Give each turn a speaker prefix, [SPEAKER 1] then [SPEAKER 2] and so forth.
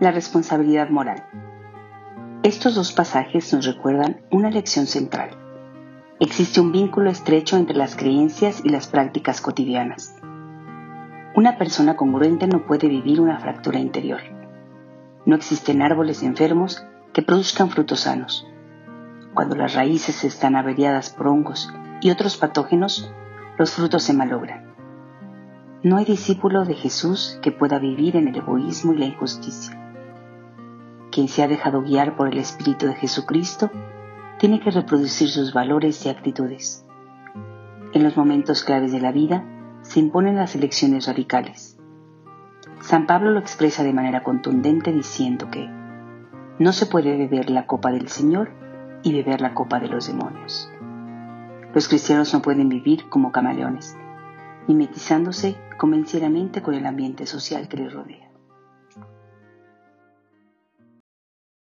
[SPEAKER 1] La responsabilidad moral. Estos dos pasajes nos recuerdan una lección central. Existe un vínculo estrecho entre las creencias y las prácticas cotidianas. Una persona congruente no puede vivir una fractura interior. No existen árboles enfermos que produzcan frutos sanos. Cuando las raíces están averiadas por hongos y otros patógenos, los frutos se malogran. No hay discípulo de Jesús que pueda vivir en el egoísmo y la injusticia. Quien se ha dejado guiar por el Espíritu de Jesucristo tiene que reproducir sus valores y actitudes. En los momentos claves de la vida se imponen las elecciones radicales. San Pablo lo expresa de manera contundente diciendo que no se puede beber la copa del Señor y beber la copa de los demonios. Los cristianos no pueden vivir como camaleones, mimetizándose convencienamente con el ambiente social que les rodea.